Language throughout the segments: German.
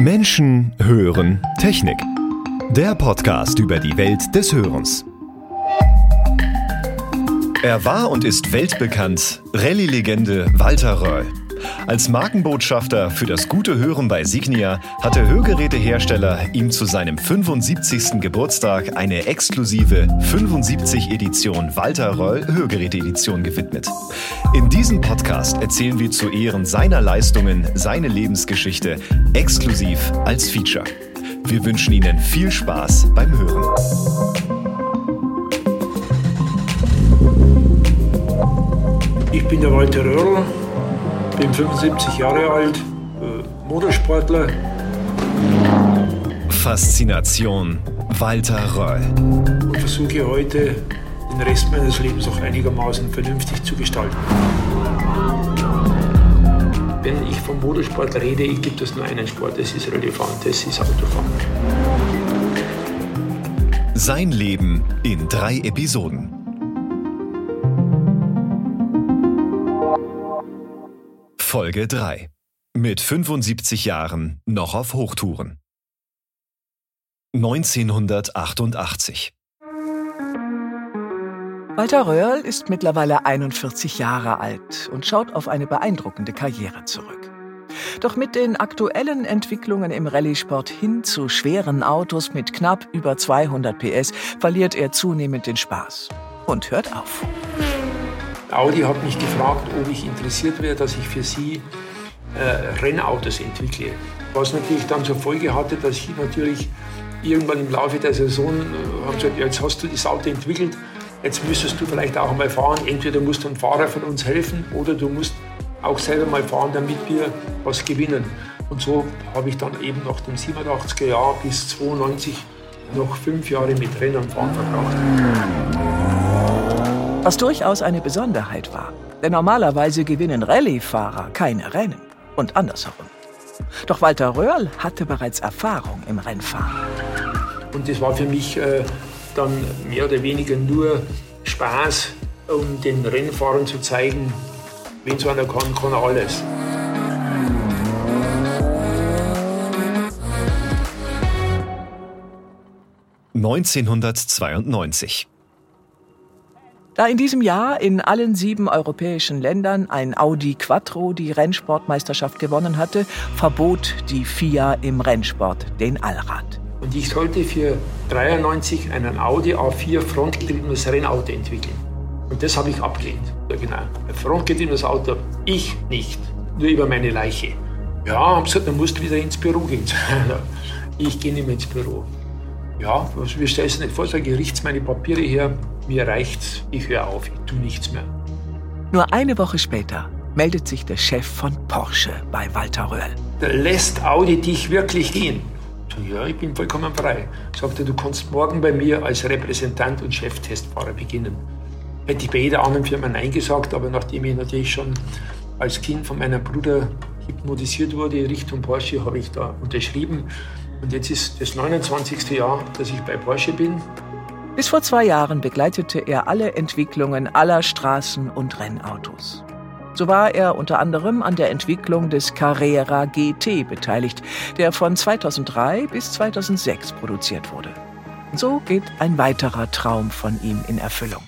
Menschen hören Technik. Der Podcast über die Welt des Hörens. Er war und ist weltbekannt, Rallye-Legende Walter Röll. Als Markenbotschafter für das gute Hören bei Signia hat der Hörgerätehersteller ihm zu seinem 75. Geburtstag eine exklusive 75 Edition Walter Röll Hörgeräte-Edition gewidmet. In diesem Podcast erzählen wir zu Ehren seiner Leistungen seine Lebensgeschichte exklusiv als Feature. Wir wünschen Ihnen viel Spaß beim Hören. Ich bin der Walter Röhrl, bin 75 Jahre alt, äh, Motorsportler. Faszination Walter Röll. Und versuche heute den Rest meines Lebens auch einigermaßen vernünftig zu gestalten. Wenn ich vom Motorsport rede, gibt es nur einen Sport, das ist relevant, das ist Autofahren. Sein Leben in drei Episoden. Folge 3. Mit 75 Jahren noch auf Hochtouren. 1988. Walter Röhrl ist mittlerweile 41 Jahre alt und schaut auf eine beeindruckende Karriere zurück. Doch mit den aktuellen Entwicklungen im Rallye-Sport hin zu schweren Autos mit knapp über 200 PS verliert er zunehmend den Spaß und hört auf. Audi hat mich gefragt, ob ich interessiert wäre, dass ich für sie äh, Rennautos entwickle. Was natürlich dann zur Folge hatte, dass ich natürlich irgendwann im Laufe der Saison äh, haben gesagt, ja, jetzt hast du das Auto entwickelt, jetzt müsstest du vielleicht auch mal fahren. Entweder musst du ein Fahrer von uns helfen oder du musst auch selber mal fahren, damit wir was gewinnen. Und so habe ich dann eben nach dem 87er Jahr bis 92 noch fünf Jahre mit Rennen fahren verbracht was durchaus eine Besonderheit war. Denn normalerweise gewinnen Rallye-Fahrer keine Rennen und andersherum. Doch Walter Röhrl hatte bereits Erfahrung im Rennfahren. Und das war für mich äh, dann mehr oder weniger nur Spaß, um den Rennfahrern zu zeigen, wenn so einer kann, kann er alles. Neunzehnhundertzweiundneunzig. Da in diesem Jahr in allen sieben europäischen Ländern ein Audi Quattro die Rennsportmeisterschaft gewonnen hatte, verbot die FIA im Rennsport den Allrad. Und ich sollte für 93 einen Audi A4 frontgetriebenes Rennauto entwickeln. Und das habe ich abgelehnt. Ja, genau. Ein frontgetriebenes Auto, ich nicht. Nur über meine Leiche. Ja, haben gesagt, dann musst du wieder ins Büro gehen. ich gehe nicht mehr ins Büro. Ja, wie stellst du nicht vor, sage ich, richte meine Papiere her, mir reicht's, ich höre auf, ich tue nichts mehr. Nur eine Woche später meldet sich der Chef von Porsche bei Walter Röhrl. Lässt Audi dich wirklich gehen? Ja, ich bin vollkommen frei. Sagte, du kannst morgen bei mir als Repräsentant und Cheftestfahrer beginnen. Hätte ich bei jeder anderen Firma Nein gesagt, aber nachdem ich natürlich schon als Kind von meinem Bruder hypnotisiert wurde Richtung Porsche, habe ich da unterschrieben. Und jetzt ist das 29. Jahr, dass ich bei Porsche bin. Bis vor zwei Jahren begleitete er alle Entwicklungen aller Straßen- und Rennautos. So war er unter anderem an der Entwicklung des Carrera GT beteiligt, der von 2003 bis 2006 produziert wurde. So geht ein weiterer Traum von ihm in Erfüllung.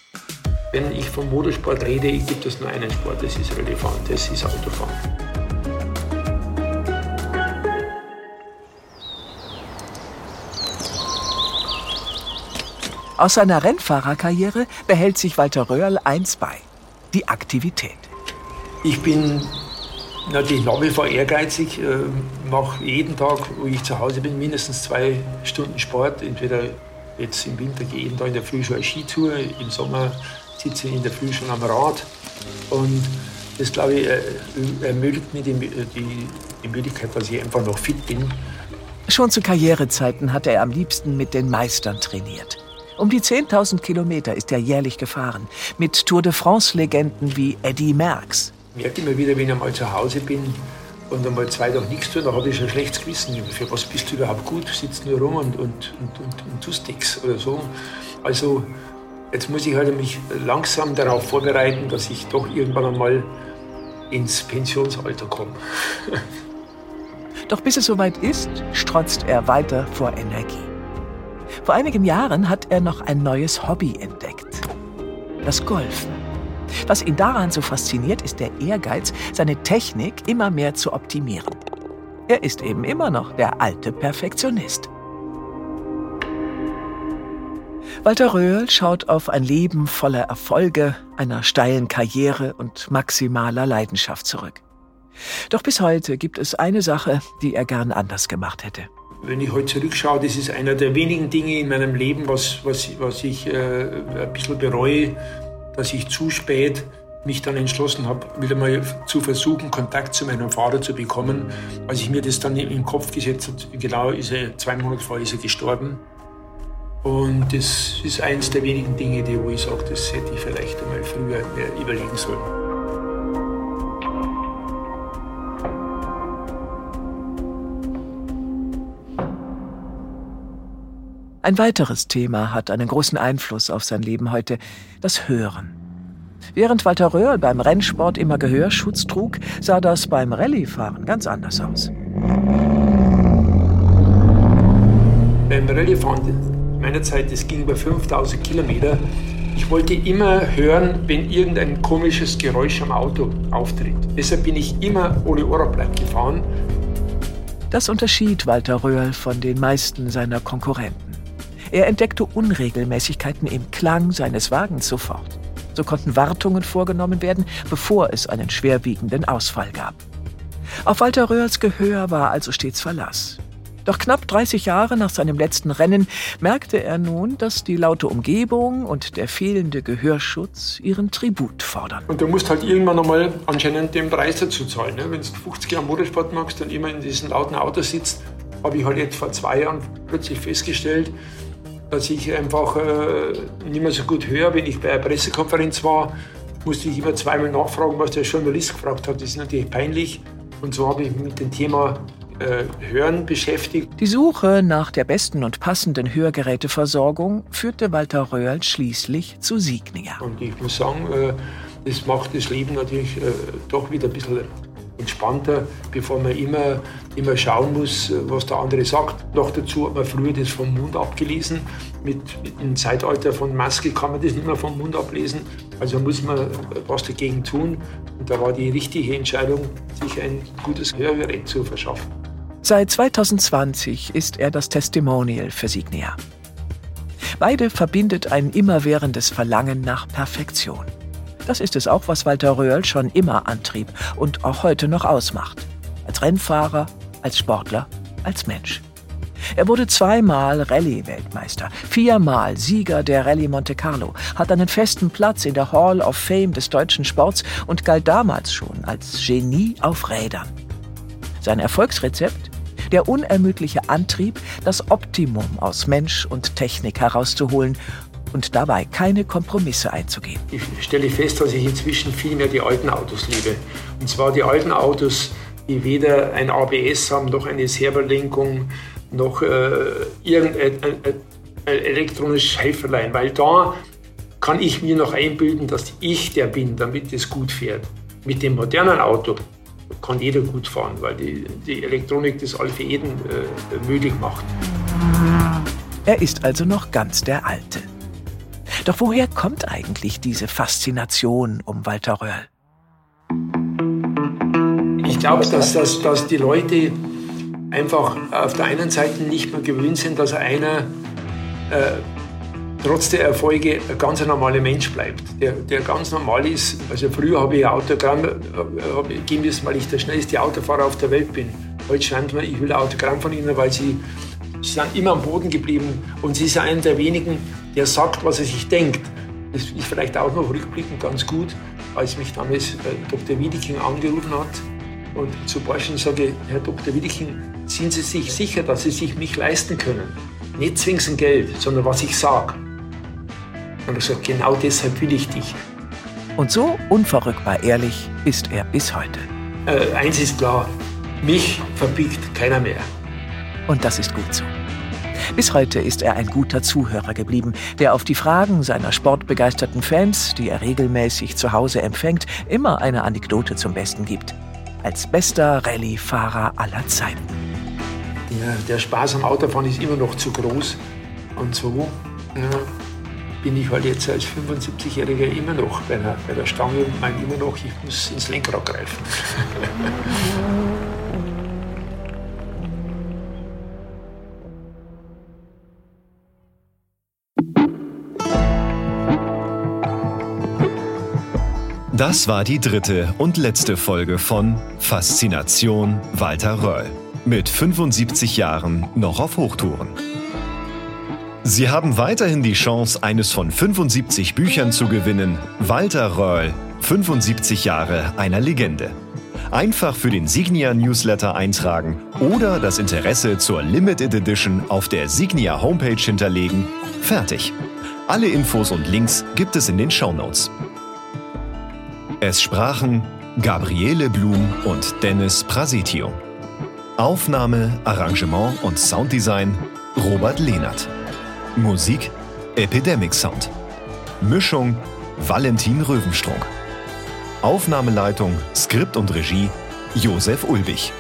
Wenn ich vom Motorsport rede, gibt es nur einen Sport, das ist relevant, das ist Autofahren. Aus seiner Rennfahrerkarriere behält sich Walter Röhrl eins bei: die Aktivität. Ich bin natürlich nach wie vor ehrgeizig, äh, mache jeden Tag, wo ich zu Hause bin, mindestens zwei Stunden Sport. Entweder jetzt im Winter gehe ich jeden Tag in der Früh schon eine Skitour, im Sommer sitze ich in der Früh schon am Rad. Und das, glaube ich, äh, ermöglicht mir die, die, die Möglichkeit, dass ich einfach noch fit bin. Schon zu Karrierezeiten hat er am liebsten mit den Meistern trainiert. Um die 10.000 Kilometer ist er jährlich gefahren, mit Tour de France-Legenden wie Eddie Merckx. Ich merke immer wieder, wenn ich mal zu Hause bin und einmal zwei Tage nichts tue, dann habe ich schon ein schlechtes Gewissen. Für was bist du überhaupt gut? Sitzt nur rum und, und, und, und, und tust nichts oder so. Also jetzt muss ich halt mich langsam darauf vorbereiten, dass ich doch irgendwann einmal ins Pensionsalter komme. Doch bis es soweit ist, strotzt er weiter vor Energie. Vor einigen Jahren hat er noch ein neues Hobby entdeckt. Das Golfen. Was ihn daran so fasziniert, ist der Ehrgeiz, seine Technik immer mehr zu optimieren. Er ist eben immer noch der alte Perfektionist. Walter Röhl schaut auf ein Leben voller Erfolge, einer steilen Karriere und maximaler Leidenschaft zurück. Doch bis heute gibt es eine Sache, die er gern anders gemacht hätte. Wenn ich heute zurückschaue, das ist einer der wenigen Dinge in meinem Leben, was, was, was ich äh, ein bisschen bereue, dass ich zu spät mich dann entschlossen habe, wieder mal zu versuchen, Kontakt zu meinem Vater zu bekommen. Als ich mir das dann im Kopf gesetzt habe, genau ist er, zwei Monate vorher ist er gestorben. Und das ist eines der wenigen Dinge, die, wo ich sage, das hätte ich vielleicht einmal früher mehr überlegen sollen. Ein weiteres Thema hat einen großen Einfluss auf sein Leben heute, das Hören. Während Walter Röhrl beim Rennsport immer Gehörschutz trug, sah das beim Rallyefahren ganz anders aus. Beim Rallyefahren meiner Zeit, das ging über 5000 Kilometer. Ich wollte immer hören, wenn irgendein komisches Geräusch am Auto auftritt. Deshalb bin ich immer ohne Ohrenblatt gefahren. Das unterschied Walter Röhrl von den meisten seiner Konkurrenten. Er entdeckte Unregelmäßigkeiten im Klang seines Wagens sofort. So konnten Wartungen vorgenommen werden, bevor es einen schwerwiegenden Ausfall gab. Auf Walter Röhrls Gehör war also stets Verlass. Doch knapp 30 Jahre nach seinem letzten Rennen merkte er nun, dass die laute Umgebung und der fehlende Gehörschutz ihren Tribut fordern. Und du musst halt irgendwann einmal anscheinend den Preis dazu zahlen. Ne? Wenn du 50 Jahre Motorsport machst und immer in diesem lauten Auto sitzt, habe ich halt jetzt vor zwei Jahren plötzlich festgestellt, dass ich einfach äh, nicht mehr so gut höre. Wenn ich bei einer Pressekonferenz war, musste ich immer zweimal nachfragen, was der Journalist gefragt hat. Das ist natürlich peinlich. Und so habe ich mich mit dem Thema äh, Hören beschäftigt. Die Suche nach der besten und passenden Hörgeräteversorgung führte Walter Röhrl schließlich zu Signia. Und ich muss sagen, äh, das macht das Leben natürlich äh, doch wieder ein bisschen entspannter, bevor man immer, immer schauen muss, was der andere sagt. Noch dazu hat man früher das vom Mund abgelesen. Mit, mit Im Zeitalter von Maske kann man das nicht mehr vom Mund ablesen. Also muss man was dagegen tun. Und da war die richtige Entscheidung, sich ein gutes Hörgerät zu verschaffen. Seit 2020 ist er das Testimonial für Signia. Beide verbindet ein immerwährendes Verlangen nach Perfektion. Das ist es auch, was Walter Röhrl schon immer antrieb und auch heute noch ausmacht. Als Rennfahrer, als Sportler, als Mensch. Er wurde zweimal Rallye-Weltmeister, viermal Sieger der Rallye Monte Carlo, hat einen festen Platz in der Hall of Fame des deutschen Sports und galt damals schon als Genie auf Rädern. Sein Erfolgsrezept? Der unermüdliche Antrieb, das Optimum aus Mensch und Technik herauszuholen und dabei keine Kompromisse einzugehen. Ich stelle fest, dass ich inzwischen viel mehr die alten Autos liebe. Und zwar die alten Autos, die weder ein ABS haben, noch eine Serverlenkung, noch äh, irgendein ein, ein elektronisches Helferlein. Weil da kann ich mir noch einbilden, dass ich der bin, damit es gut fährt. Mit dem modernen Auto kann jeder gut fahren, weil die, die Elektronik das all für jeden äh, möglich macht. Er ist also noch ganz der Alte. Doch woher kommt eigentlich diese Faszination um Walter Röhrl? Ich glaube, dass, dass, dass die Leute einfach auf der einen Seite nicht mehr gewöhnt sind, dass einer äh, trotz der Erfolge ein ganz normaler Mensch bleibt, der, der ganz normal ist. Also früher habe ich Autogramm äh, geben müssen, weil ich der schnellste Autofahrer auf der Welt bin. Heute schreibt man, ich will ein Autogramm von ihnen, weil sie Sie sind immer am Boden geblieben und sie ist einer der wenigen, der sagt, was er sich denkt. Das ist vielleicht auch noch rückblickend ganz gut, als mich damals äh, Dr. Wiedeking angerufen hat und zu Borschen sage, Herr Dr. Wiedeking, sind Sie sich sicher, dass Sie sich mich leisten können? Nicht zwingend Geld, sondern was ich sage. Und er sagt, genau deshalb will ich dich. Und so unverrückbar ehrlich ist er bis heute. Äh, eins ist klar, mich verbiegt keiner mehr. Und das ist gut so. Bis heute ist er ein guter Zuhörer geblieben, der auf die Fragen seiner sportbegeisterten Fans, die er regelmäßig zu Hause empfängt, immer eine Anekdote zum Besten gibt. Als bester Rallye-Fahrer aller Zeiten. Ja, der Spaß am Autofahren ist immer noch zu groß. Und so ja, bin ich halt jetzt als 75-Jähriger immer noch bei der, bei der Stange und meine immer noch, ich muss ins Lenkrad greifen. Das war die dritte und letzte Folge von Faszination Walter Röll. Mit 75 Jahren noch auf Hochtouren. Sie haben weiterhin die Chance, eines von 75 Büchern zu gewinnen. Walter Röll, 75 Jahre einer Legende. Einfach für den Signia Newsletter eintragen oder das Interesse zur Limited Edition auf der Signia Homepage hinterlegen. Fertig. Alle Infos und Links gibt es in den Show Notes. Es sprachen Gabriele Blum und Dennis Prasitio. Aufnahme, Arrangement und Sounddesign Robert Lehnert. Musik Epidemic Sound. Mischung Valentin Röwenstrunk. Aufnahmeleitung, Skript und Regie Josef Ulbich.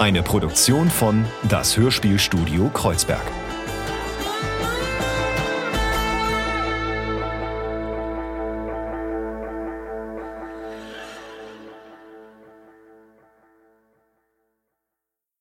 Eine Produktion von Das Hörspielstudio Kreuzberg.